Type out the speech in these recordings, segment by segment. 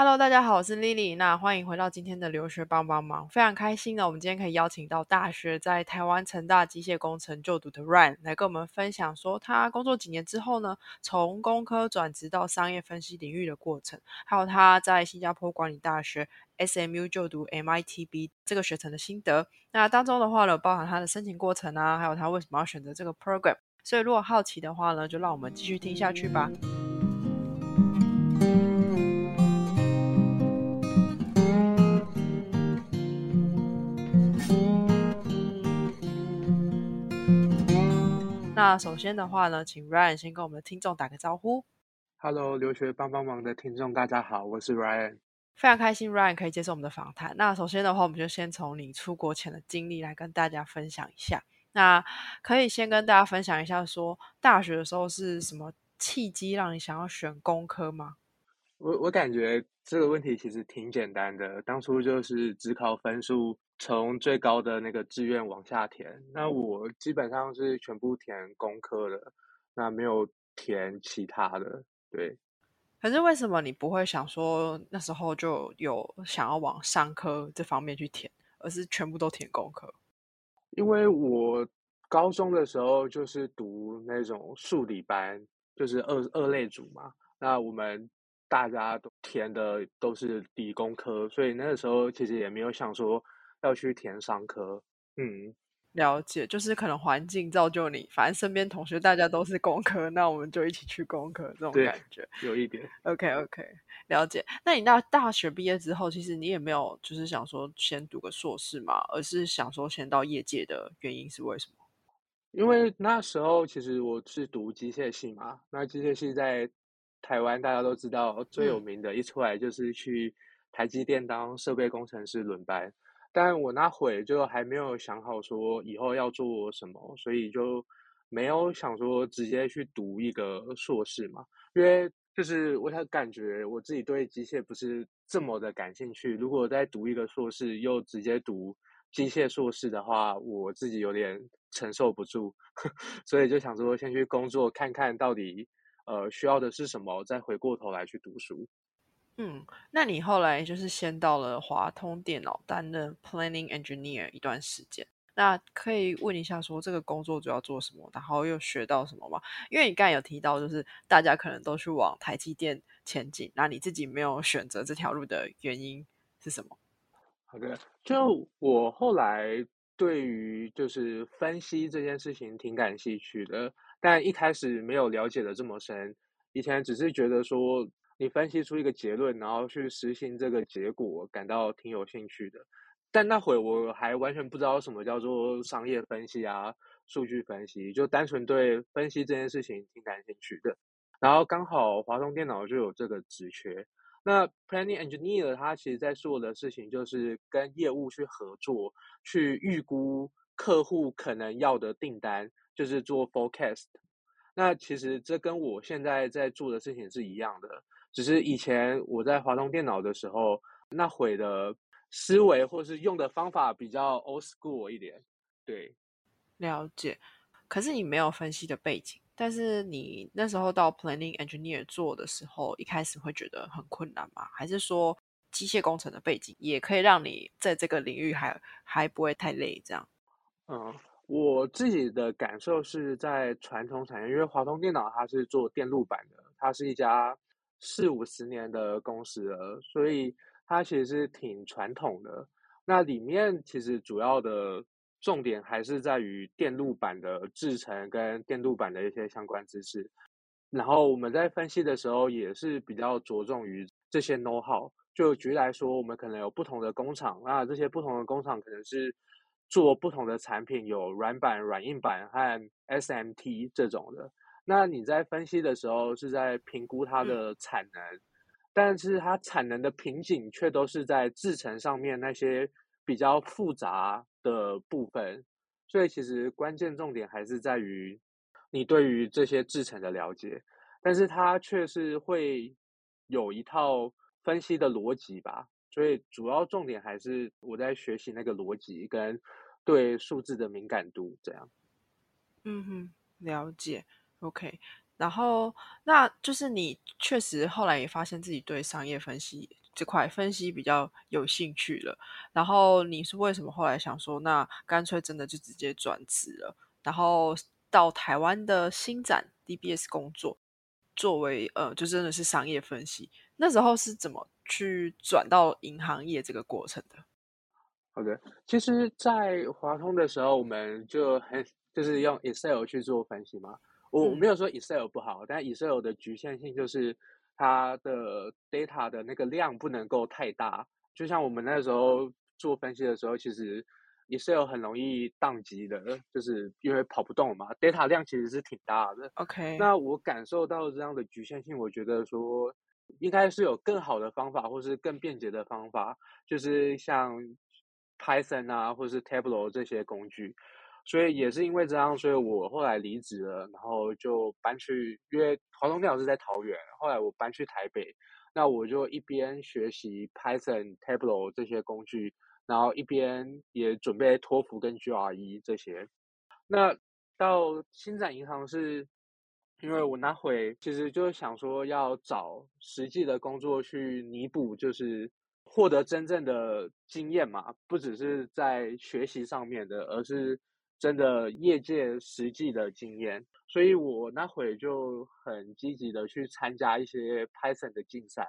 Hello，大家好，我是 Lily。那欢迎回到今天的留学帮帮忙，非常开心呢。我们今天可以邀请到大学在台湾成大机械工程就读的 Ryan 来跟我们分享，说他工作几年之后呢，从工科转职到商业分析领域的过程，还有他在新加坡管理大学 SMU 就读 MITB 这个学程的心得。那当中的话呢，包含他的申请过程啊，还有他为什么要选择这个 program。所以如果好奇的话呢，就让我们继续听下去吧。那首先的话呢，请 Ryan 先跟我们的听众打个招呼。Hello，留学帮帮忙的听众，大家好，我是 Ryan，非常开心 Ryan 可以接受我们的访谈。那首先的话，我们就先从你出国前的经历来跟大家分享一下。那可以先跟大家分享一下，说大学的时候是什么契机让你想要选工科吗？我我感觉这个问题其实挺简单的，当初就是只考分数。从最高的那个志愿往下填，那我基本上是全部填工科的，那没有填其他的。对，可是为什么你不会想说那时候就有想要往商科这方面去填，而是全部都填工科？因为我高中的时候就是读那种数理班，就是二二类组嘛，那我们大家都填的都是理工科，所以那个时候其实也没有想说。要去填商科，嗯，了解，就是可能环境造就你，反正身边同学大家都是工科，那我们就一起去工科，这种感觉有一点。OK OK，了解。那你到大学毕业之后，其实你也没有就是想说先读个硕士嘛，而是想说先到业界的原因是为什么？因为那时候其实我是读机械系嘛，那机械系在台湾大家都知道最有名的，一出来就是去台积电当设备工程师轮班。但我那会就还没有想好说以后要做什么，所以就没有想说直接去读一个硕士嘛。因为就是我想感觉我自己对机械不是这么的感兴趣。如果再读一个硕士，又直接读机械硕士的话，我自己有点承受不住，所以就想说先去工作看看到底呃需要的是什么，再回过头来去读书。嗯，那你后来就是先到了华通电脑担任 Planning Engineer 一段时间，那可以问一下说这个工作主要做什么，然后又学到什么吗？因为你刚才有提到，就是大家可能都去往台积电前进，那你自己没有选择这条路的原因是什么？好的，就我后来对于就是分析这件事情挺感兴趣的，但一开始没有了解的这么深，以前只是觉得说。你分析出一个结论，然后去实行这个结果，感到挺有兴趣的。但那会我还完全不知道什么叫做商业分析啊、数据分析，就单纯对分析这件事情挺感兴趣的。然后刚好华通电脑就有这个职缺。那 Planning Engineer 他其实在做的事情就是跟业务去合作，去预估客户可能要的订单，就是做 Forecast。那其实这跟我现在在做的事情是一样的。只是以前我在华通电脑的时候，那会的思维或是用的方法比较 old school 一点，对，了解。可是你没有分析的背景，但是你那时候到 planning engineer 做的时候，一开始会觉得很困难吗？还是说机械工程的背景也可以让你在这个领域还还不会太累？这样？嗯，我自己的感受是在传统产业，因为华通电脑它是做电路板的，它是一家。四五十年的公司了，所以它其实是挺传统的。那里面其实主要的重点还是在于电路板的制成跟电路板的一些相关知识。然后我们在分析的时候也是比较着重于这些 know how。就举例来说，我们可能有不同的工厂，那这些不同的工厂可能是做不同的产品，有软板、软硬板和 SMT 这种的。那你在分析的时候是在评估它的产能，但是它产能的瓶颈却都是在制成上面那些比较复杂的部分，所以其实关键重点还是在于你对于这些制成的了解，但是它却是会有一套分析的逻辑吧，所以主要重点还是我在学习那个逻辑跟对数字的敏感度这样。嗯哼，了解。OK，然后那就是你确实后来也发现自己对商业分析这块分析比较有兴趣了。然后你是为什么后来想说，那干脆真的就直接转职了，然后到台湾的新展 DBS 工作，作为呃，就真的是商业分析。那时候是怎么去转到银行业这个过程的？好的，其实，在华通的时候，我们就很就是用 Excel 去做分析嘛。我我没有说 Excel 不好，但 Excel 的局限性就是它的 data 的那个量不能够太大。就像我们那时候做分析的时候，其实 Excel 很容易宕机的，就是因为跑不动嘛，data 量其实是挺大的。OK，那我感受到这样的局限性，我觉得说应该是有更好的方法，或是更便捷的方法，就是像 Python 啊，或是 Tableau 这些工具。所以也是因为这样，所以我后来离职了，然后就搬去，因为华东电脑是在桃园，后来我搬去台北，那我就一边学习 Python、Tableau 这些工具，然后一边也准备托福跟 GRE 这些。那到新展银行是，因为我那会其实就是想说要找实际的工作去弥补，就是获得真正的经验嘛，不只是在学习上面的，而是。真的业界实际的经验，所以我那会就很积极的去参加一些 Python 的竞赛，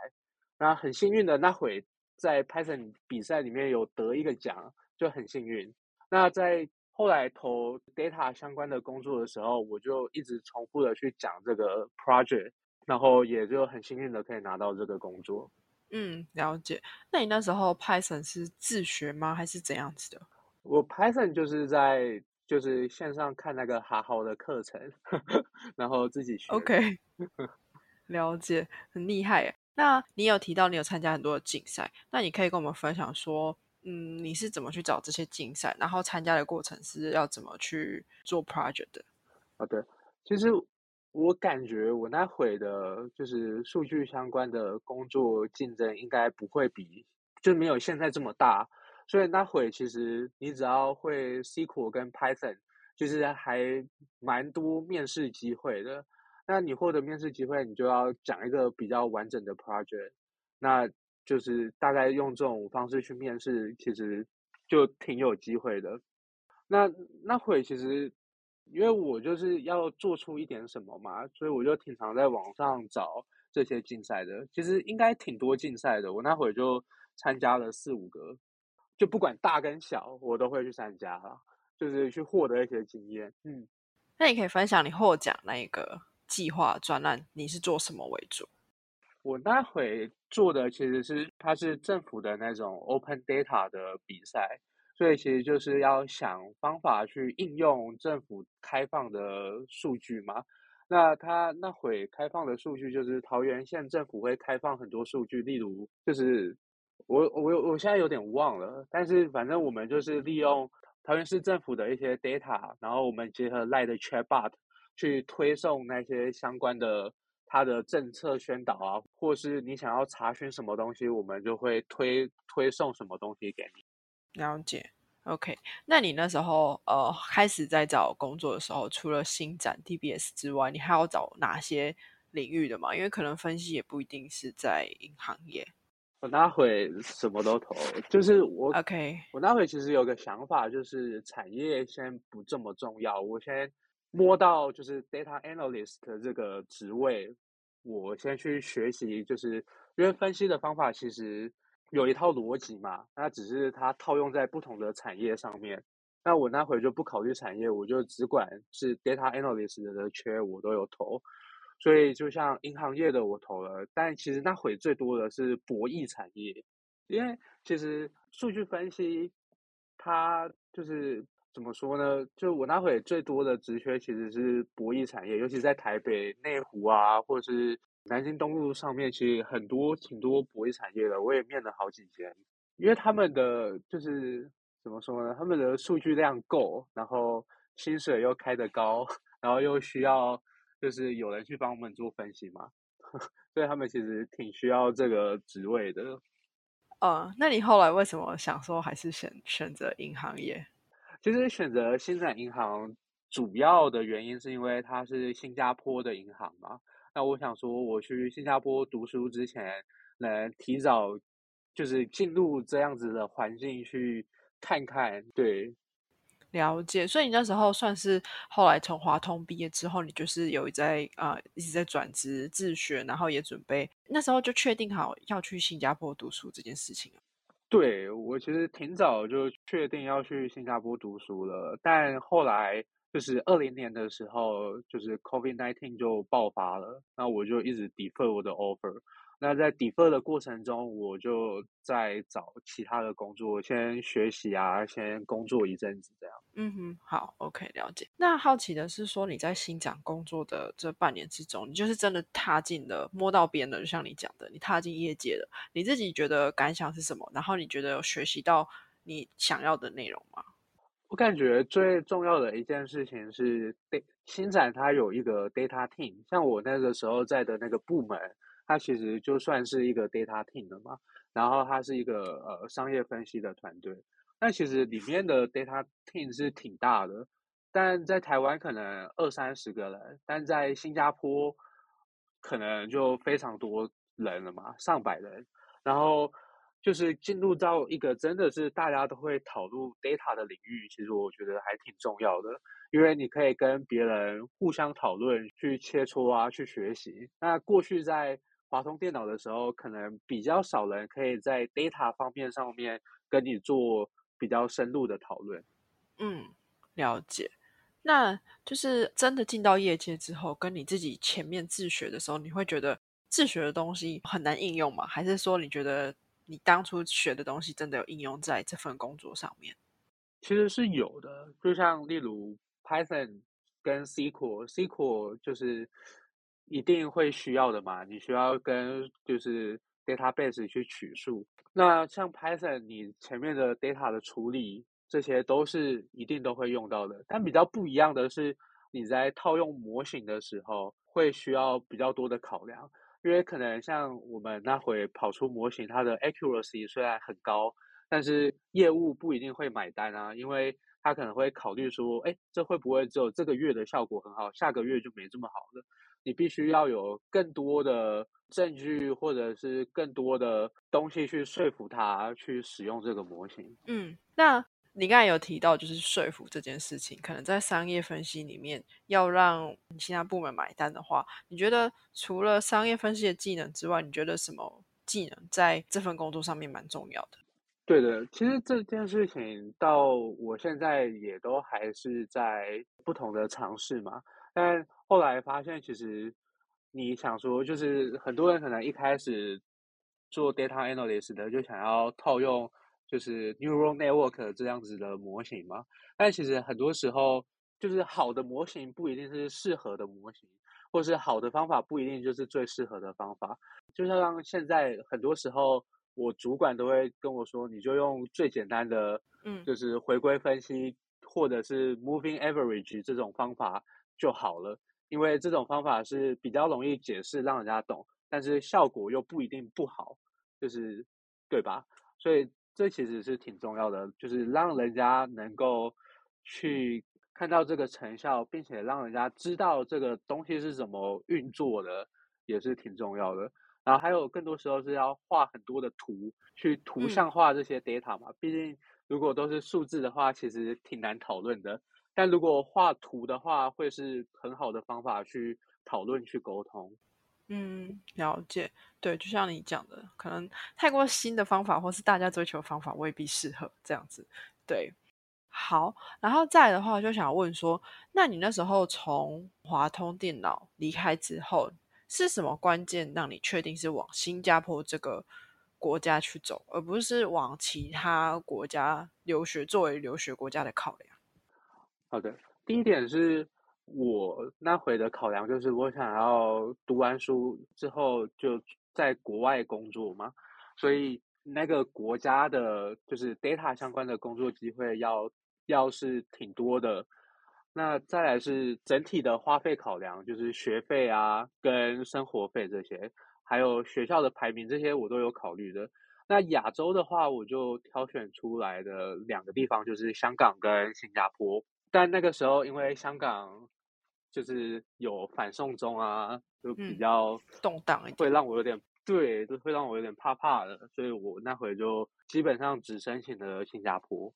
那很幸运的那会在 Python 比赛里面有得一个奖，就很幸运。那在后来投 data 相关的工作的时候，我就一直重复的去讲这个 project，然后也就很幸运的可以拿到这个工作。嗯，了解。那你那时候 Python 是自学吗，还是怎样子的？我 Python 就是在就是线上看那个哈好的课程，然后自己学。OK，了解，很厉害。那你有提到你有参加很多的竞赛，那你可以跟我们分享说，嗯，你是怎么去找这些竞赛，然后参加的过程是要怎么去做 project 的？好的，其实我感觉我那会的，就是数据相关的工作竞争应该不会比，就没有现在这么大。所以那会其实你只要会 SQL 跟 Python，就是还蛮多面试机会的。那你获得面试机会，你就要讲一个比较完整的 project，那就是大概用这种方式去面试，其实就挺有机会的。那那会其实因为我就是要做出一点什么嘛，所以我就挺常在网上找这些竞赛的。其实应该挺多竞赛的，我那会就参加了四五个。就不管大跟小，我都会去参加了，就是去获得一些经验。嗯，那你可以分享你获奖那一个计划专栏，你是做什么为主？我那会做的其实是它是政府的那种 open data 的比赛，所以其实就是要想方法去应用政府开放的数据嘛。那它那会开放的数据就是桃园县政府会开放很多数据，例如就是。我我我现在有点忘了，但是反正我们就是利用桃园市政府的一些 data，然后我们结合赖的 chatbot 去推送那些相关的它的政策宣导啊，或是你想要查询什么东西，我们就会推推送什么东西给你。了解，OK。那你那时候呃开始在找工作的时候，除了新展 DBS 之外，你还要找哪些领域的嘛？因为可能分析也不一定是在银行业。我那会什么都投，就是我，OK，我那会其实有个想法，就是产业先不这么重要，我先摸到就是 data analyst 这个职位，我先去学习，就是因为分析的方法其实有一套逻辑嘛，那只是它套用在不同的产业上面。那我那会就不考虑产业，我就只管是 data analyst 的缺，我都有投。所以，就像银行业的我投了，但其实那会最多的是博弈产业，因为其实数据分析，它就是怎么说呢？就我那会最多的职缺其实是博弈产业，尤其在台北内湖啊，或者是南京东路上面，其实很多挺多博弈产业的，我也面了好几间，因为他们的就是怎么说呢？他们的数据量够，然后薪水又开得高，然后又需要。就是有人去帮我们做分析嘛，所以他们其实挺需要这个职位的。呃，那你后来为什么想说还是选选择银行业？其实选择新展银行主要的原因是因为它是新加坡的银行嘛。那我想说，我去新加坡读书之前，能提早就是进入这样子的环境去看看。对，了解。所以你那时候算是后来从华通毕业之后，你就是有在啊一直在转职自学，然后也准备那时候就确定好要去新加坡读书这件事情对我其实挺早就确定要去新加坡读书了，但后来。就是二零年的时候，就是 COVID nineteen 就爆发了，那我就一直 defer 我的 offer。那在 defer 的过程中，我就在找其他的工作，先学习啊，先工作一阵子这样。嗯哼，好，OK，了解。那好奇的是说，你在新展工作的这半年之中，你就是真的踏进了摸到边了，就像你讲的，你踏进业界了，你自己觉得感想是什么？然后你觉得有学习到你想要的内容吗？我感觉最重要的一件事情是，新展它有一个 data team，像我那个时候在的那个部门，它其实就算是一个 data team 的嘛。然后它是一个呃商业分析的团队，那其实里面的 data team 是挺大的，但在台湾可能二三十个人，但在新加坡可能就非常多人了嘛，上百人，然后。就是进入到一个真的是大家都会讨论 data 的领域，其实我觉得还挺重要的，因为你可以跟别人互相讨论、去切磋啊、去学习。那过去在华通电脑的时候，可能比较少人可以在 data 方面上面跟你做比较深入的讨论。嗯，了解。那就是真的进到业界之后，跟你自己前面自学的时候，你会觉得自学的东西很难应用吗？还是说你觉得？你当初学的东西真的有应用在这份工作上面？其实是有的，就像例如 Python 跟 SQL，SQL 就是一定会需要的嘛，你需要跟就是 database 去取数。那像 Python，你前面的 data 的处理，这些都是一定都会用到的。但比较不一样的是，你在套用模型的时候，会需要比较多的考量。因为可能像我们那回跑出模型，它的 accuracy 虽然很高，但是业务不一定会买单啊，因为他可能会考虑说，哎，这会不会只有这个月的效果很好，下个月就没这么好了？你必须要有更多的证据，或者是更多的东西去说服他去使用这个模型。嗯，那。你刚才有提到，就是说服这件事情，可能在商业分析里面，要让你其他部门买单的话，你觉得除了商业分析的技能之外，你觉得什么技能在这份工作上面蛮重要的？对的，其实这件事情到我现在也都还是在不同的尝试嘛。但后来发现，其实你想说，就是很多人可能一开始做 data analyst 的，就想要套用。就是 neural network 这样子的模型嘛，但其实很多时候，就是好的模型不一定是适合的模型，或是好的方法不一定就是最适合的方法。就像现在很多时候，我主管都会跟我说，你就用最简单的，嗯，就是回归分析或者是 moving average 这种方法就好了，因为这种方法是比较容易解释，让人家懂，但是效果又不一定不好，就是对吧？所以。这其实是挺重要的，就是让人家能够去看到这个成效，并且让人家知道这个东西是怎么运作的，也是挺重要的。然后还有更多时候是要画很多的图，去图像化这些 data 嘛。毕竟如果都是数字的话，其实挺难讨论的。但如果画图的话，会是很好的方法去讨论、去沟通。嗯，了解。对，就像你讲的，可能太过新的方法，或是大家追求方法，未必适合这样子。对，好，然后再的话，就想问说，那你那时候从华通电脑离开之后，是什么关键让你确定是往新加坡这个国家去走，而不是往其他国家留学作为留学国家的考量？好的，第一点是。我那回的考量就是，我想要读完书之后就在国外工作嘛，所以那个国家的就是 data 相关的工作机会要要是挺多的。那再来是整体的花费考量，就是学费啊跟生活费这些，还有学校的排名这些我都有考虑的。那亚洲的话，我就挑选出来的两个地方就是香港跟新加坡，但那个时候因为香港。就是有反送中啊，就比较动荡一点，会让我有点对，就会让我有点怕怕的，所以我那会就基本上只申请了新加坡。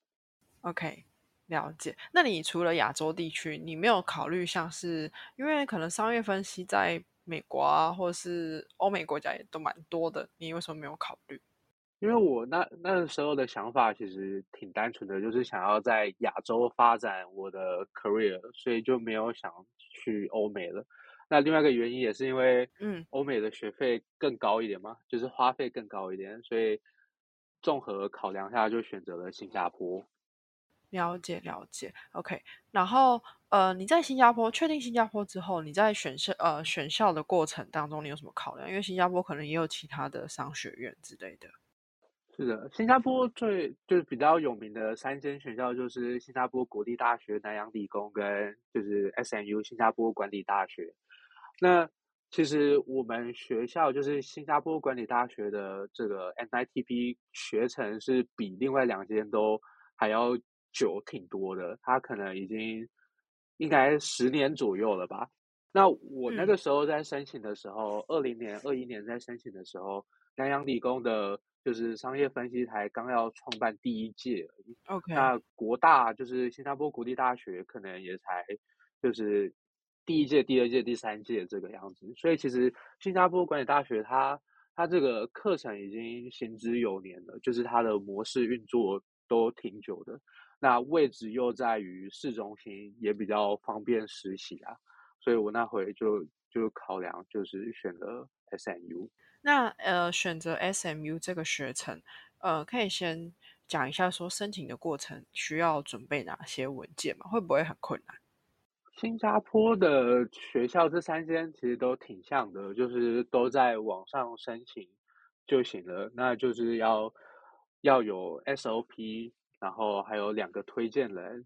OK，了解。那你除了亚洲地区，你没有考虑像是因为可能商业分析在美国啊，或者是欧美国家也都蛮多的，你为什么没有考虑？因为我那那时候的想法其实挺单纯的，就是想要在亚洲发展我的 career，所以就没有想去欧美了。那另外一个原因也是因为，嗯，欧美的学费更高一点嘛，就是花费更高一点，所以综合考量下就选择了新加坡。了解了解，OK。然后呃，你在新加坡确定新加坡之后，你在选校呃选校的过程当中，你有什么考量？因为新加坡可能也有其他的商学院之类的。是的，新加坡最就是比较有名的三间学校就是新加坡国立大学、南洋理工跟就是 SMU 新加坡管理大学。那其实我们学校就是新加坡管理大学的这个 NITP 学程是比另外两间都还要久挺多的，它可能已经应该十年左右了吧。那我那个时候在申请的时候，二零年、二一年在申请的时候，南洋理工的就是商业分析台刚要创办第一届而已。OK，那国大就是新加坡国立大学可能也才就是。第一届、第二届、第三届这个样子，所以其实新加坡管理大学它它这个课程已经行之有年了，就是它的模式运作都挺久的。那位置又在于市中心，也比较方便实习啊，所以我那回就就考量就是选了 SMU。那呃，选择 SMU 这个学程，呃，可以先讲一下说申请的过程需要准备哪些文件吗？会不会很困难？新加坡的学校这三间其实都挺像的，就是都在网上申请就行了。那就是要要有 SOP，然后还有两个推荐人，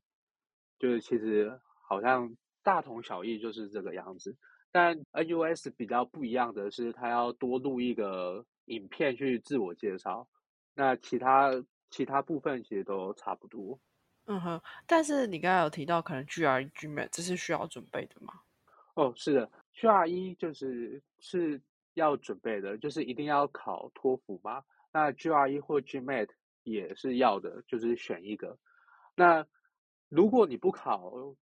就是其实好像大同小异，就是这个样子。但 NUS 比较不一样的是，它要多录一个影片去自我介绍。那其他其他部分其实都差不多。嗯哼，但是你刚才有提到可能 GRE、GMAT，这是需要准备的吗？哦，是的，GRE 就是是要准备的，就是一定要考托福嘛。那 GRE 或 GMAT 也是要的，就是选一个。那如果你不考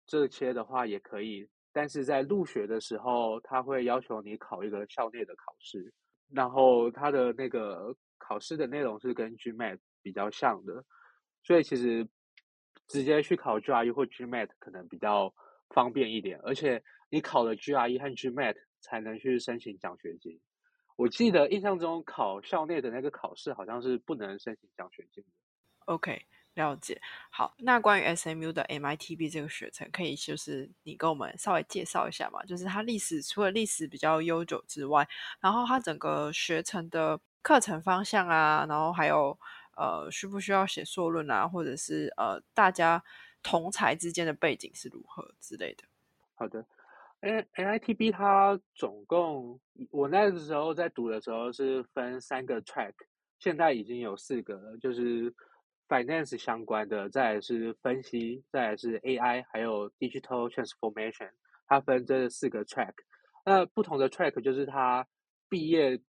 这些的话也可以，但是在入学的时候他会要求你考一个校内的考试，然后他的那个考试的内容是跟 GMAT 比较像的，所以其实。直接去考 GRE 或 GMAT 可能比较方便一点，而且你考了 GRE 和 GMAT 才能去申请奖学金。我记得印象中考校内的那个考试好像是不能申请奖学金的。OK，了解。好，那关于 SMU 的 MITB 这个学程，可以就是你跟我们稍微介绍一下嘛？就是它历史除了历史比较悠久之外，然后它整个学程的课程方向啊，然后还有。呃，需不需要写硕论啊？或者是呃，大家同才之间的背景是如何之类的？好的，N N I T B 它总共我那个时候在读的时候是分三个 track，现在已经有四个了，就是 finance 相关的，再是分析，再是 A I，还有 digital transformation，它分这四个 track。那不同的 track 就是它毕业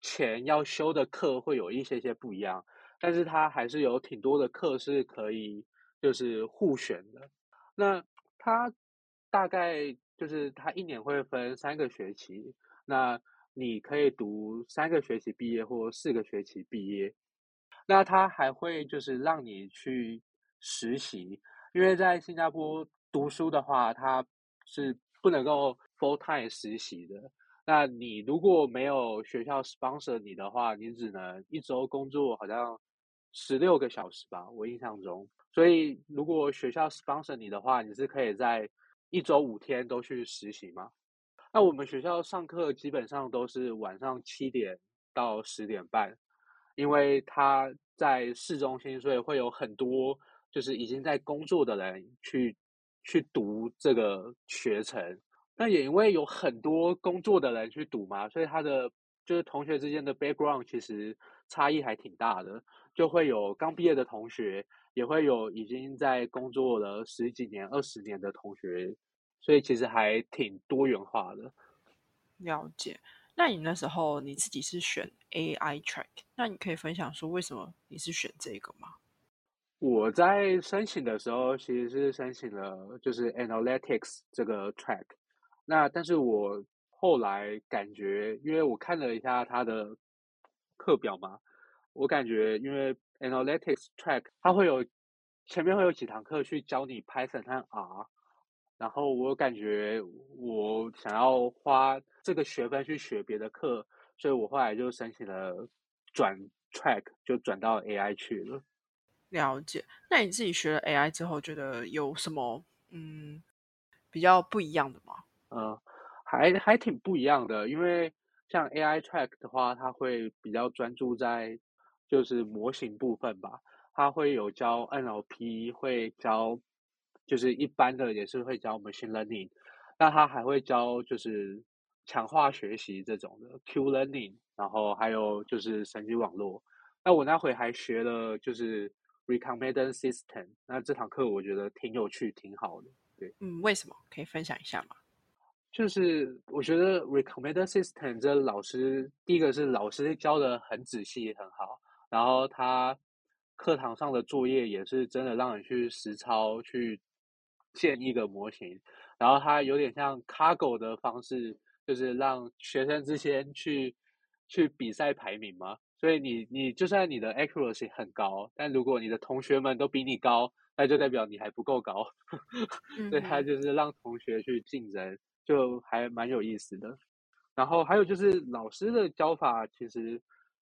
前要修的课会有一些些不一样。但是它还是有挺多的课是可以就是互选的，那它大概就是它一年会分三个学期，那你可以读三个学期毕业或四个学期毕业，那他还会就是让你去实习，因为在新加坡读书的话，他是不能够 full time 实习的。那你如果没有学校 sponsor 你的话，你只能一周工作好像十六个小时吧，我印象中。所以如果学校 sponsor 你的话，你是可以在一周五天都去实习吗？那我们学校上课基本上都是晚上七点到十点半，因为他在市中心，所以会有很多就是已经在工作的人去去读这个学程。那也因为有很多工作的人去读嘛，所以他的就是同学之间的 background 其实差异还挺大的，就会有刚毕业的同学，也会有已经在工作了十几年、二十年的同学，所以其实还挺多元化的。了解，那你那时候你自己是选 AI track，那你可以分享说为什么你是选这个吗？我在申请的时候其实是申请了就是 Analytics 这个 track，那但是我后来感觉，因为我看了一下它的课表嘛，我感觉因为 Analytics track 它会有前面会有几堂课去教你 Python 和 R。然后我感觉我想要花这个学分去学别的课，所以我后来就申请了转 track，就转到 AI 去了。了解。那你自己学了 AI 之后，觉得有什么嗯比较不一样的吗？嗯，还还挺不一样的，因为像 AI track 的话，它会比较专注在就是模型部分吧，它会有教 NLP，会教。就是一般的也是会教 machine learning，那他还会教就是强化学习这种的 Q learning，然后还有就是神经网络。那我那会还学了就是 recommendation system，那这堂课我觉得挺有趣，挺好的。对，嗯，为什么？可以分享一下吗？就是我觉得 recommendation system 这老师第一个是老师教的很仔细很好，然后他课堂上的作业也是真的让你去实操去。建一个模型，然后它有点像 Cargo 的方式，就是让学生之间去去比赛排名嘛。所以你你就算你的 accuracy 很高，但如果你的同学们都比你高，那就代表你还不够高。所以他就是让同学去竞争，就还蛮有意思的。然后还有就是老师的教法其实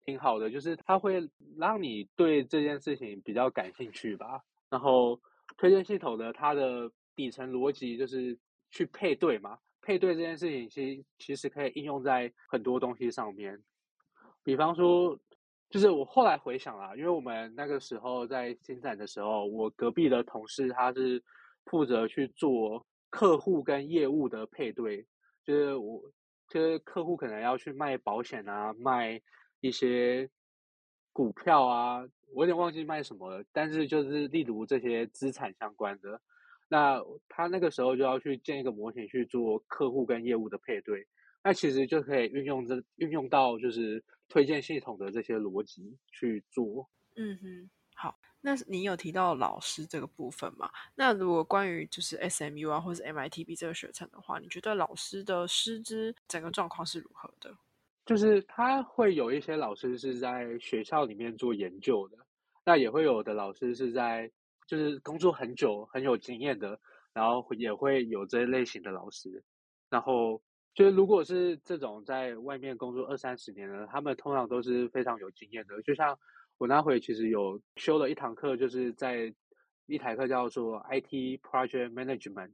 挺好的，就是他会让你对这件事情比较感兴趣吧。然后推荐系统的它的。底层逻辑就是去配对嘛，配对这件事情其实其实可以应用在很多东西上面。比方说，就是我后来回想啦，因为我们那个时候在新展的时候，我隔壁的同事他是负责去做客户跟业务的配对，就是我就是客户可能要去卖保险啊，卖一些股票啊，我有点忘记卖什么了，但是就是例如这些资产相关的。那他那个时候就要去建一个模型去做客户跟业务的配对，那其实就可以运用这运用到就是推荐系统的这些逻辑去做。嗯哼，好，那你有提到老师这个部分嘛？那如果关于就是 SMU 啊或者 MITB 这个学程的话，你觉得老师的师资整个状况是如何的？就是他会有一些老师是在学校里面做研究的，那也会有的老师是在。就是工作很久、很有经验的，然后也会有这类型的老师。然后就是如果是这种在外面工作二三十年的，他们通常都是非常有经验的。就像我那会其实有修了一堂课，就是在一台课叫做 IT Project Management，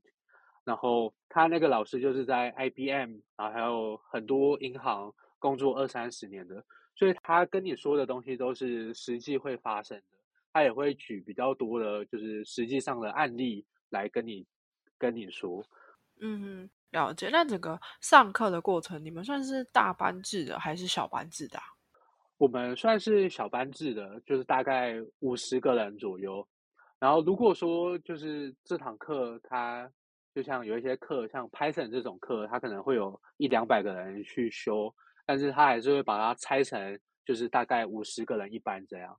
然后他那个老师就是在 IBM 啊，还有很多银行工作二三十年的，所以他跟你说的东西都是实际会发生的。他也会举比较多的，就是实际上的案例来跟你跟你说。嗯，了解。那整个上课的过程，你们算是大班制的还是小班制的？我们算是小班制的，就是大概五十个人左右。然后如果说就是这堂课，它就像有一些课，像 Python 这种课，它可能会有一两百个人去修，但是他还是会把它拆成，就是大概五十个人一班这样。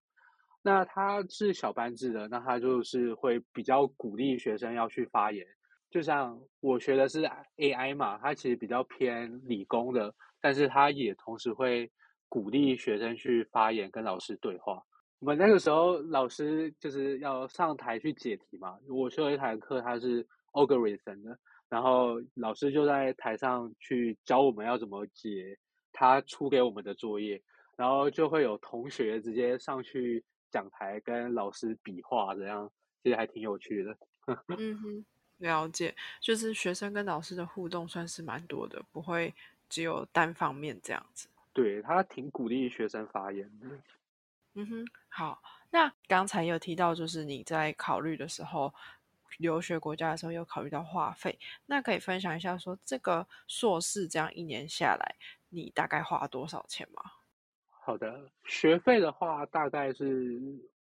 那他是小班制的，那他就是会比较鼓励学生要去发言。就像我学的是 AI 嘛，它其实比较偏理工的，但是他也同时会鼓励学生去发言，跟老师对话。我们那个时候老师就是要上台去解题嘛。我修了一堂课，它是 algorithm 的，然后老师就在台上去教我们要怎么解他出给我们的作业，然后就会有同学直接上去。讲台跟老师比划，这样其实还挺有趣的。嗯哼，了解，就是学生跟老师的互动算是蛮多的，不会只有单方面这样子。对他挺鼓励学生发言的。嗯哼，好，那刚才有提到，就是你在考虑的时候，留学国家的时候有考虑到话费，那可以分享一下，说这个硕士这样一年下来，你大概花多少钱吗？好的，学费的话大概是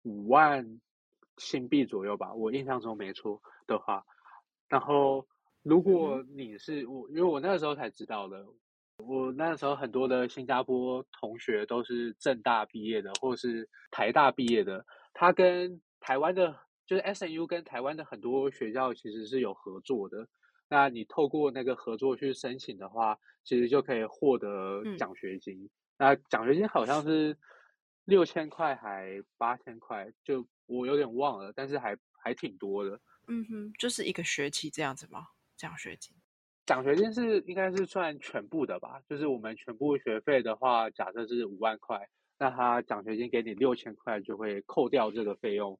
五万新币左右吧，我印象中没错的话。然后，如果你是我，因为我那个时候才知道的，我那时候很多的新加坡同学都是正大毕业的，或是台大毕业的。他跟台湾的，就是 S N U 跟台湾的很多学校其实是有合作的。那你透过那个合作去申请的话，其实就可以获得奖学金。那奖学金好像是六千块还八千块，就我有点忘了，但是还还挺多的。嗯哼，就是一个学期这样子吗？奖学金？奖学金是应该是算全部的吧？就是我们全部学费的话，假设是五万块，那他奖学金给你六千块，就会扣掉这个费用。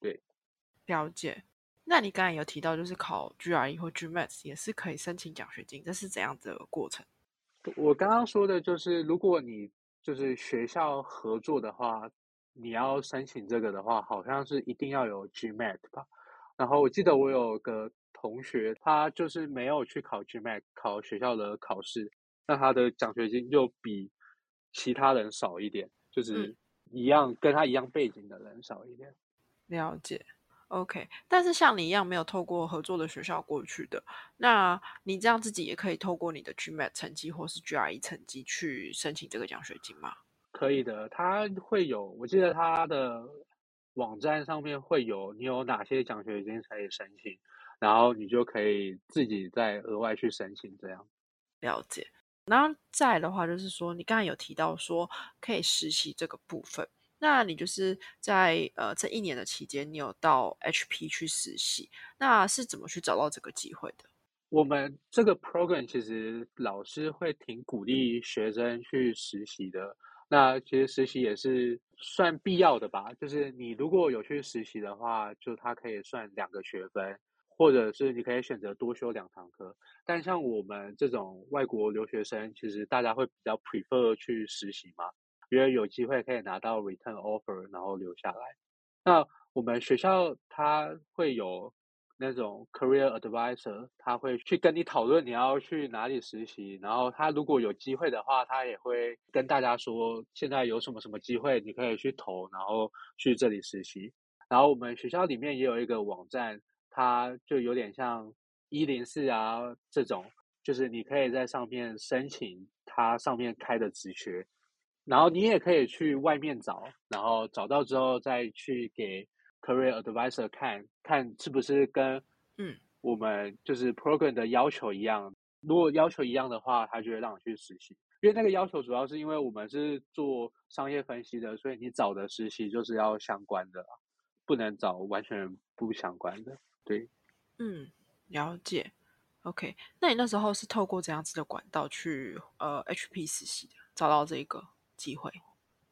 对，了解。那你刚才有提到，就是考 GRE 或 GMAT 也是可以申请奖学金，这是怎样的过程？我刚刚说的就是，如果你就是学校合作的话，你要申请这个的话，好像是一定要有 GMAT 吧？然后我记得我有个。同学他就是没有去考 GMAT，考学校的考试，那他的奖学金就比其他人少一点，就是一样跟他一样背景的人少一点。了解，OK。但是像你一样没有透过合作的学校过去的，那你这样自己也可以透过你的 GMAT 成绩或是 GRE 成绩去申请这个奖学金吗？可以的，他会有，我记得他的网站上面会有你有哪些奖学金可以申请。然后你就可以自己再额外去申请，这样了解。然后再的话，就是说你刚才有提到说可以实习这个部分，那你就是在呃这一年的期间，你有到 HP 去实习，那是怎么去找到这个机会的？我们这个 program 其实老师会挺鼓励学生去实习的。那其实实习也是算必要的吧？就是你如果有去实习的话，就它可以算两个学分。或者是你可以选择多修两堂课，但像我们这种外国留学生，其实大家会比较 prefer 去实习嘛，因为有机会可以拿到 return offer，然后留下来。那我们学校它会有那种 career advisor，他会去跟你讨论你要去哪里实习，然后他如果有机会的话，他也会跟大家说现在有什么什么机会，你可以去投，然后去这里实习。然后我们学校里面也有一个网站。它就有点像一零四啊这种，就是你可以在上面申请它上面开的职缺，然后你也可以去外面找，然后找到之后再去给 career advisor 看看是不是跟嗯我们就是 program 的要求一样。如果要求一样的话，他就会让你去实习。因为那个要求主要是因为我们是做商业分析的，所以你找的实习就是要相关的，不能找完全不相关的。对，嗯，了解。OK，那你那时候是透过怎样子的管道去呃 HP 实习的，找到这个机会？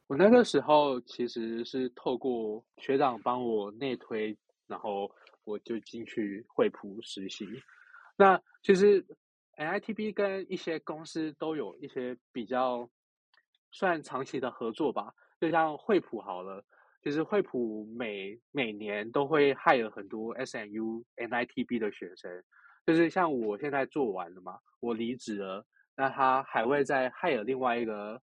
我那个时候其实是透过学长帮我内推，然后我就进去惠普实习。那其实 NITB 跟一些公司都有一些比较算长期的合作吧，就像惠普好了。其实惠普每每年都会害了很多 SNU NITB 的学生，就是像我现在做完了嘛，我离职了，那他还会再害了另外一个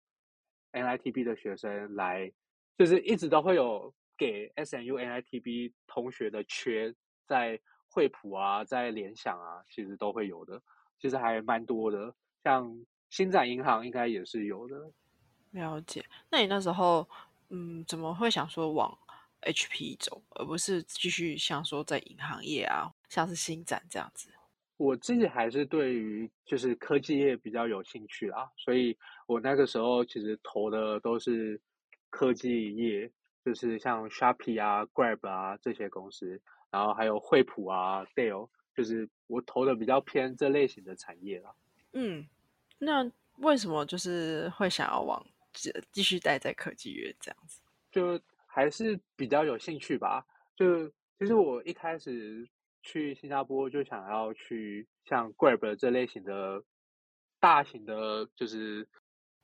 NITB 的学生来，就是一直都会有给 SNU NITB 同学的缺，在惠普啊，在联想啊，其实都会有的，其实还蛮多的，像新展银行应该也是有的。了解，那你那时候？嗯，怎么会想说往 HP 走，而不是继续像说在银行业啊，像是新展这样子？我自己还是对于就是科技业比较有兴趣啦，所以我那个时候其实投的都是科技业，就是像 Sharpie 啊、Grab 啊这些公司，然后还有惠普啊、Dell，就是我投的比较偏这类型的产业啦。嗯，那为什么就是会想要往？继继续待在科技业这样子，就还是比较有兴趣吧。就其实我一开始去新加坡就想要去像 Grab 这类型的大型的，就是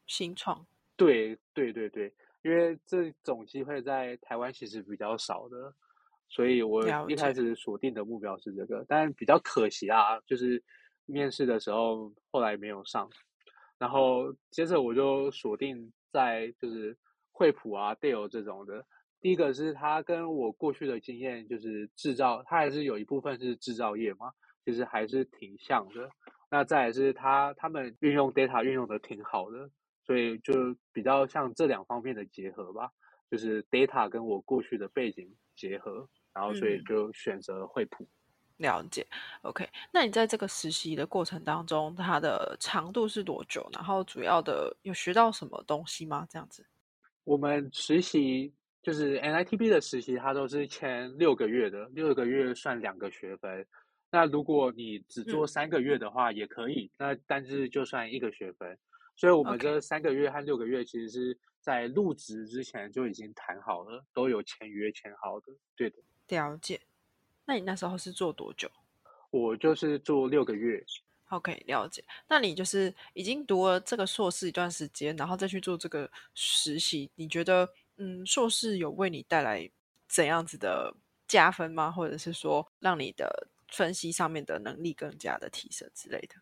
新创。对对对对，因为这种机会在台湾其实比较少的，所以我一开始锁定的目标是这个，但比较可惜啊，就是面试的时候后来没有上。然后接着我就锁定。在就是惠普啊、戴尔这种的，第一个是它跟我过去的经验就是制造，它还是有一部分是制造业嘛，其实还是挺像的。那再来是他他们运用 data 运用的挺好的，所以就比较像这两方面的结合吧，就是 data 跟我过去的背景结合，然后所以就选择惠普。了解，OK。那你在这个实习的过程当中，它的长度是多久？然后主要的有学到什么东西吗？这样子？我们实习就是 NITB 的实习，它都是签六个月的，六个月算两个学分。那如果你只做三个月的话，也可以。那但是就算一个学分。所以我们这三个月和六个月，其实是在入职之前就已经谈好了，都有签约签好的。对的，了解。那你那时候是做多久？我就是做六个月。OK，了解。那你就是已经读了这个硕士一段时间，然后再去做这个实习，你觉得嗯，硕士有为你带来怎样子的加分吗？或者是说让你的分析上面的能力更加的提升之类的？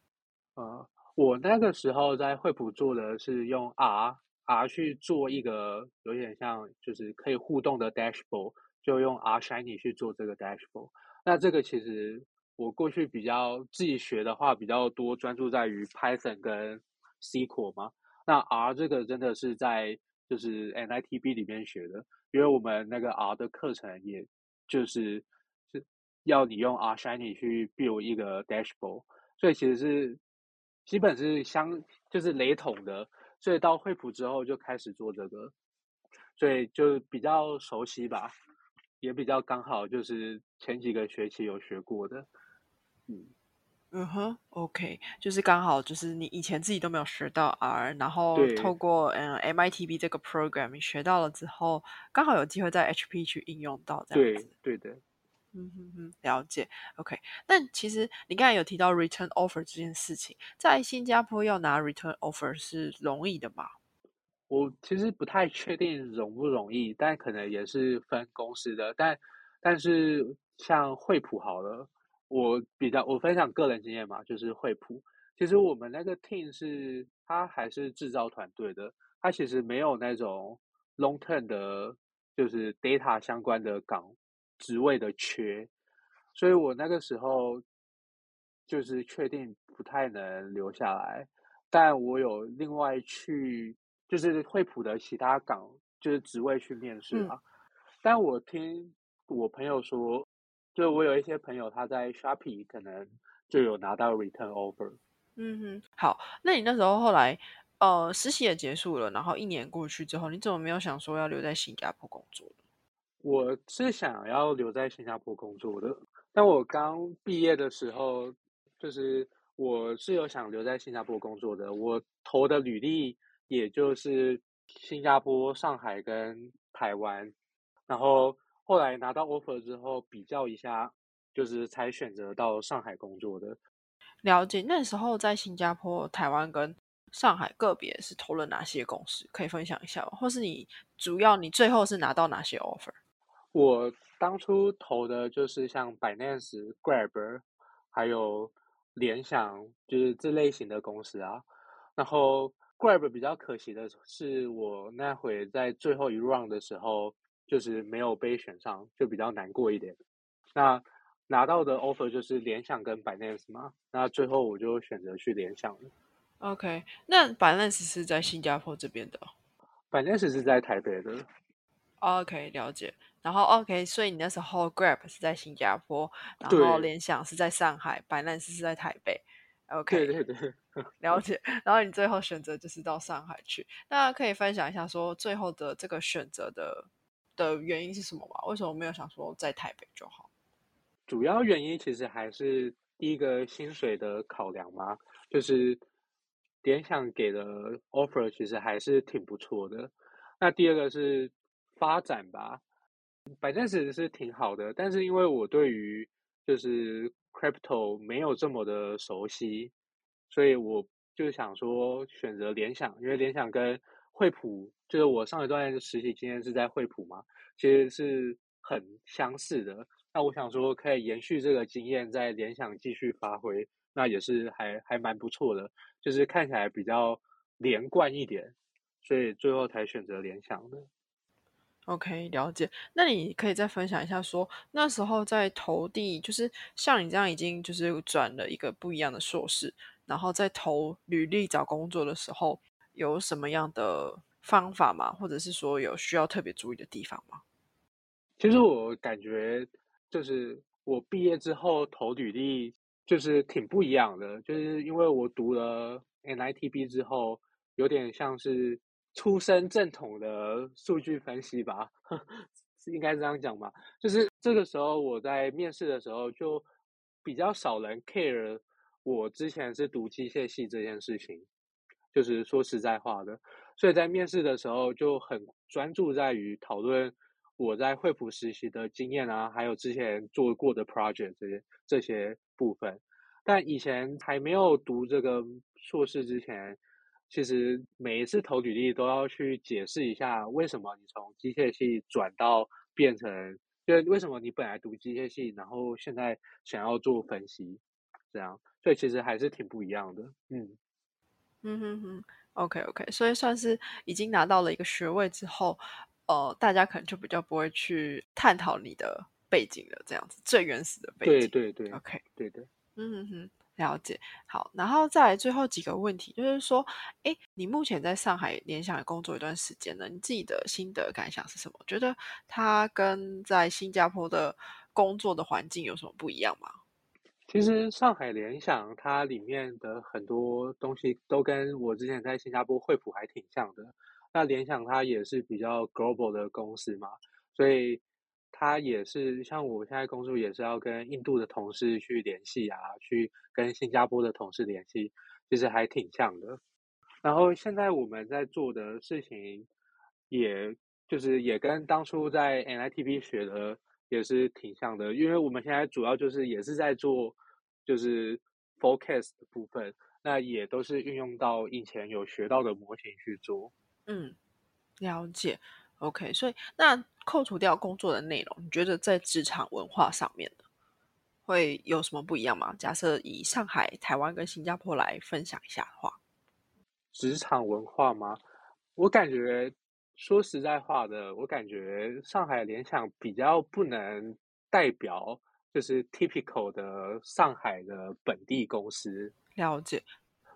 呃，我那个时候在惠普做的是用 R R 去做一个有点像就是可以互动的 dashboard。就用 R Shiny 去做这个 dashboard。那这个其实我过去比较自己学的话比较多，专注在于 Python 跟 SQL 嘛。那 R 这个真的是在就是 NITB 里面学的，因为我们那个 R 的课程也就是是要你用 R Shiny 去 build 一个 dashboard，所以其实是基本是相就是雷同的。所以到惠普之后就开始做这个，所以就比较熟悉吧。也比较刚好，就是前几个学期有学过的，嗯嗯哼，OK，就是刚好就是你以前自己都没有学到 R，然后透过嗯 MITB 这个 program 学到了之后，刚好有机会在 HP 去应用到这样子，对的，嗯哼哼，了解，OK。但其实你刚才有提到 return offer 这件事情，在新加坡要拿 return offer 是容易的吗？我其实不太确定容不容易，但可能也是分公司的。但但是像惠普好了，我比较我分享个人经验嘛，就是惠普。其实我们那个 team 是它还是制造团队的，它其实没有那种 long term 的，就是 data 相关的岗职位的缺，所以我那个时候就是确定不太能留下来。但我有另外去。就是惠普的其他岗，就是职位去面试啊。但我听我朋友说，就我有一些朋友他在 Shopee 可能就有拿到 return offer。嗯哼，好，那你那时候后来呃实习也结束了，然后一年过去之后，你怎么没有想说要留在新加坡工作我是想要留在新加坡工作的，但我刚毕业的时候，就是我是有想留在新加坡工作的，我投的履历。也就是新加坡、上海跟台湾，然后后来拿到 offer 之后比较一下，就是才选择到上海工作的。了解那时候在新加坡、台湾跟上海个别是投了哪些公司，可以分享一下吗？或是你主要你最后是拿到哪些 offer？我当初投的就是像 Binance、Grab，还有联想，就是这类型的公司啊，然后。Grab 比较可惜的是，我那会在最后一 round 的时候，就是没有被选上，就比较难过一点。那拿到的 offer 就是联想跟 Binance 嘛，那最后我就选择去联想了。OK，那 Binance 是在新加坡这边的，Binance 是在台北的。OK，了解。然后 OK，所以你那时候 Grab 是在新加坡，然后联想是在上海，Binance 是在台北。OK，对对对。了解，然后你最后选择就是到上海去，那可以分享一下说最后的这个选择的的原因是什么吧？为什么没有想说在台北就好？主要原因其实还是第一个薪水的考量嘛，就是联想给的 offer 其实还是挺不错的。那第二个是发展吧，百分之是挺好的，但是因为我对于就是 crypto 没有这么的熟悉。所以我就想说选择联想，因为联想跟惠普，就是我上一段实习经验是在惠普嘛，其实是很相似的。那我想说可以延续这个经验，在联想继续发挥，那也是还还蛮不错的，就是看起来比较连贯一点，所以最后才选择联想的。OK，了解。那你可以再分享一下，说那时候在投递，就是像你这样已经就是转了一个不一样的硕士，然后在投履历找工作的时候，有什么样的方法吗？或者是说有需要特别注意的地方吗？其实我感觉就是我毕业之后投履历就是挺不一样的，就是因为我读了 NITB 之后，有点像是出身正统的数据分析吧，应该这样讲吧。就是这个时候我在面试的时候，就比较少人 care 我之前是读机械系这件事情，就是说实在话的，所以在面试的时候就很专注在于讨论。我在惠普实习的经验啊，还有之前做过的 project 这些这些部分，但以前还没有读这个硕士之前，其实每一次投履历都要去解释一下为什么你从机械系转到变成，就是为什么你本来读机械系，然后现在想要做分析，这样，所以其实还是挺不一样的，嗯，嗯哼哼，OK OK，所以算是已经拿到了一个学位之后。呃，大家可能就比较不会去探讨你的背景了，这样子最原始的背景。对对对，OK，对对，嗯哼哼，了解。好，然后再来最后几个问题，就是说，哎，你目前在上海联想工作一段时间了，你自己的心得感想是什么？觉得它跟在新加坡的工作的环境有什么不一样吗？其实上海联想它里面的很多东西都跟我之前在新加坡惠普还挺像的。那联想它也是比较 global 的公司嘛，所以它也是像我现在工作也是要跟印度的同事去联系啊，去跟新加坡的同事联系，其实还挺像的。然后现在我们在做的事情，也就是也跟当初在 NITB 学的也是挺像的，因为我们现在主要就是也是在做就是 forecast 的部分，那也都是运用到以前有学到的模型去做。嗯，了解。OK，所以那扣除掉工作的内容，你觉得在职场文化上面呢，会有什么不一样吗？假设以上海、台湾跟新加坡来分享一下的话，职场文化吗？我感觉说实在话的，我感觉上海联想比较不能代表，就是 typical 的上海的本地公司。了解。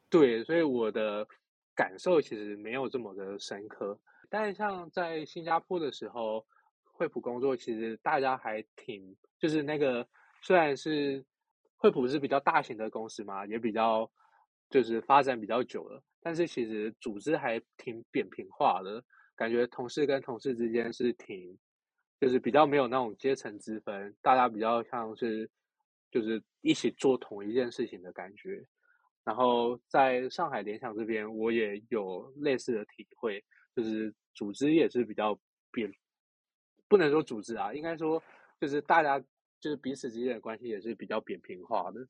对，所以我的。感受其实没有这么的深刻，但像在新加坡的时候，惠普工作其实大家还挺，就是那个虽然是惠普是比较大型的公司嘛，也比较就是发展比较久了，但是其实组织还挺扁平化的，感觉同事跟同事之间是挺，就是比较没有那种阶层之分，大家比较像是就是一起做同一件事情的感觉。然后在上海联想这边，我也有类似的体会，就是组织也是比较扁，不能说组织啊，应该说就是大家就是彼此之间的关系也是比较扁平化的。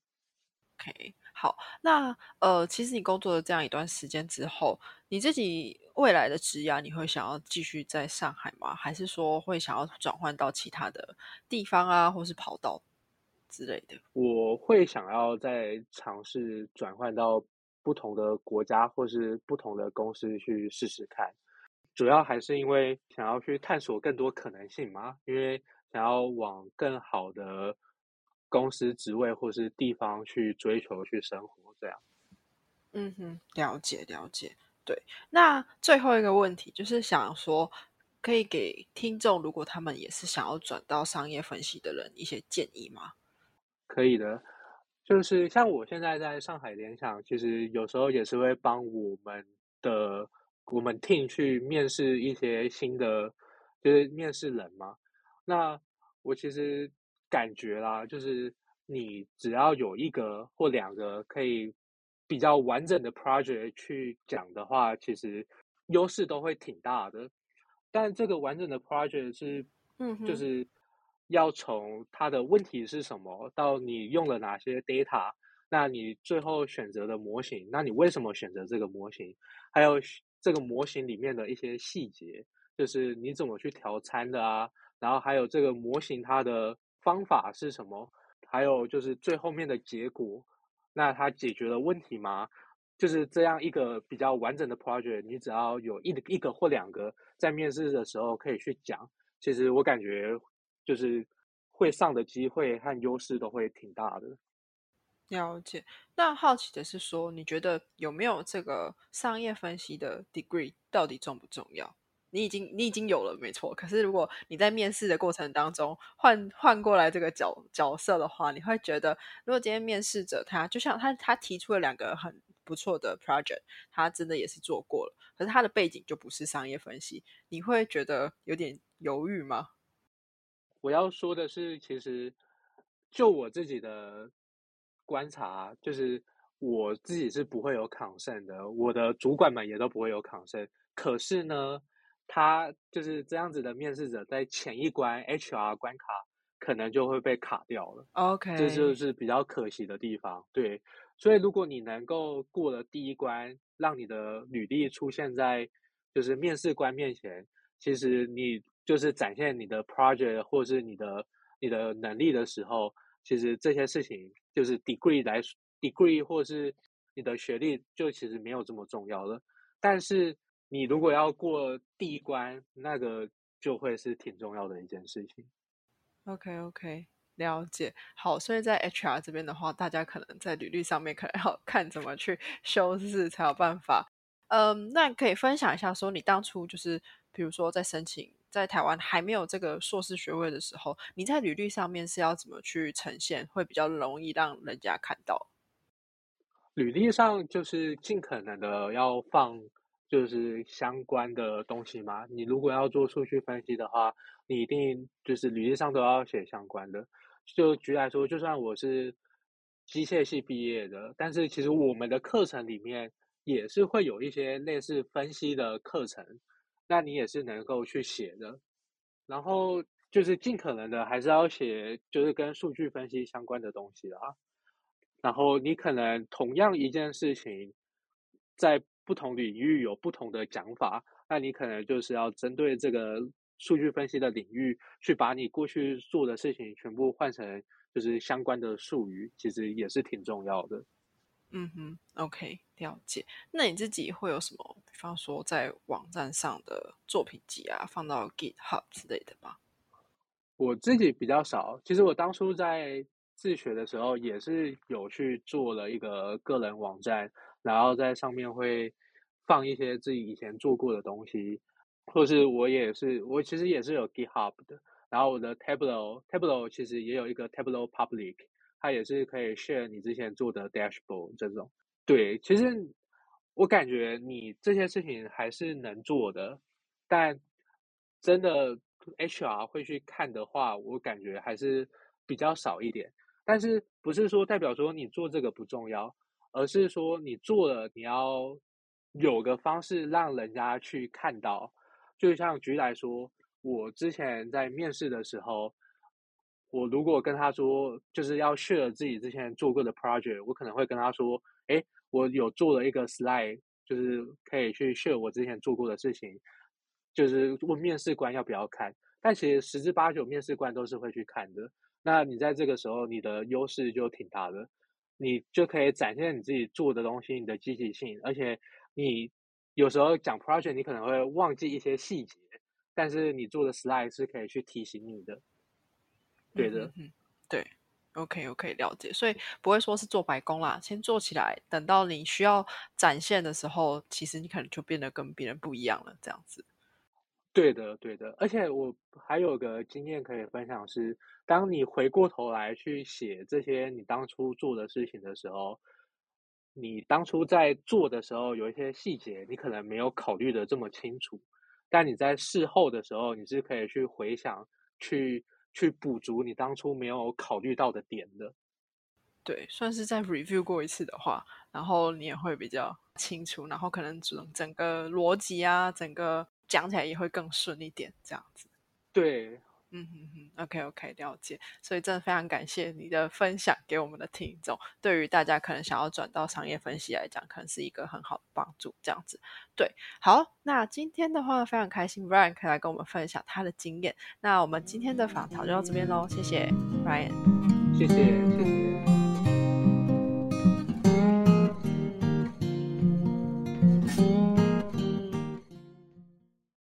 OK，好，那呃，其实你工作了这样一段时间之后，你自己未来的职业，你会想要继续在上海吗？还是说会想要转换到其他的地方啊，或是跑道？之类的，我会想要再尝试转换到不同的国家或是不同的公司去试试看，主要还是因为想要去探索更多可能性嘛，因为想要往更好的公司职位或是地方去追求去生活这样。嗯哼，了解了解。对，那最后一个问题就是想说，可以给听众，如果他们也是想要转到商业分析的人一些建议吗？可以的，就是像我现在在上海联想，其实有时候也是会帮我们的我们 team 去面试一些新的，就是面试人嘛。那我其实感觉啦，就是你只要有一个或两个可以比较完整的 project 去讲的话，其实优势都会挺大的。但这个完整的 project 是，嗯，就是。要从它的问题是什么，到你用了哪些 data，那你最后选择的模型，那你为什么选择这个模型？还有这个模型里面的一些细节，就是你怎么去调参的啊？然后还有这个模型它的方法是什么？还有就是最后面的结果，那它解决了问题吗？就是这样一个比较完整的 project，你只要有一一个或两个在面试的时候可以去讲，其实我感觉。就是会上的机会和优势都会挺大的。了解。那好奇的是说，你觉得有没有这个商业分析的 degree 到底重不重要？你已经你已经有了，没错。可是如果你在面试的过程当中换换过来这个角角色的话，你会觉得，如果今天面试者他就像他他提出了两个很不错的 project，他真的也是做过了，可是他的背景就不是商业分析，你会觉得有点犹豫吗？我要说的是，其实就我自己的观察，就是我自己是不会有抗胜的，我的主管们也都不会有抗胜。可是呢？他就是这样子的面试者，在前一关 HR 关卡可能就会被卡掉了。OK，这就是比较可惜的地方。对，所以如果你能够过了第一关，让你的履历出现在就是面试官面前，其实你就是展现你的 project 或是你的你的能力的时候，其实这些事情就是 degree 来 degree 或是你的学历就其实没有这么重要了。但是你如果要过第一关，那个就会是挺重要的一件事情。OK OK，了解。好，所以在 HR 这边的话，大家可能在履历上面可能要 看怎么去修饰才有办法。嗯，那可以分享一下，说你当初就是，比如说在申请在台湾还没有这个硕士学位的时候，你在履历上面是要怎么去呈现，会比较容易让人家看到？履历上就是尽可能的要放。就是相关的东西嘛。你如果要做数据分析的话，你一定就是履历上都要写相关的。就举来说，就算我是机械系毕业的，但是其实我们的课程里面也是会有一些类似分析的课程，那你也是能够去写的。然后就是尽可能的还是要写，就是跟数据分析相关的东西啦。然后你可能同样一件事情，在不同领域有不同的讲法，那你可能就是要针对这个数据分析的领域，去把你过去做的事情全部换成就是相关的术语，其实也是挺重要的。嗯哼，OK，了解。那你自己会有什么，比方说在网站上的作品集啊，放到 GitHub 之类的吗？我自己比较少。其实我当初在自学的时候，也是有去做了一个个人网站。然后在上面会放一些自己以前做过的东西，或是我也是，我其实也是有 GitHub 的。然后我的 Tableau，Tableau 其实也有一个 Tableau Public，它也是可以 share 你之前做的 dashboard 这种。对，其实我感觉你这些事情还是能做的，但真的 HR 会去看的话，我感觉还是比较少一点。但是不是说代表说你做这个不重要？而是说，你做了，你要有个方式让人家去看到。就像举例来说，我之前在面试的时候，我如果跟他说就是要 share 自己之前做过的 project，我可能会跟他说：“哎，我有做了一个 slide，就是可以去 share 我之前做过的事情。”就是问面试官要不要看，但其实十之八九面试官都是会去看的。那你在这个时候，你的优势就挺大的。你就可以展现你自己做的东西，你的积极性，而且你有时候讲 project，你可能会忘记一些细节，但是你做的 slide 是可以去提醒你的。对的，嗯，对，OK，OK，了解，所以不会说是做白工啦，先做起来，等到你需要展现的时候，其实你可能就变得跟别人不一样了，这样子。对的，对的，而且我还有个经验可以分享是，当你回过头来去写这些你当初做的事情的时候，你当初在做的时候有一些细节，你可能没有考虑的这么清楚，但你在事后的时候，你是可以去回想，去去补足你当初没有考虑到的点的。对，算是在 review 过一次的话，然后你也会比较清楚，然后可能整整个逻辑啊，整个。讲起来也会更顺一点，这样子。对，嗯哼哼，OK OK，了解。所以真的非常感谢你的分享给我们的听众，对于大家可能想要转到商业分析来讲，可能是一个很好的帮助。这样子，对。好，那今天的话非常开心，Ryan 可以来跟我们分享他的经验。那我们今天的访谈就到这边喽，谢谢 Ryan，谢谢谢谢。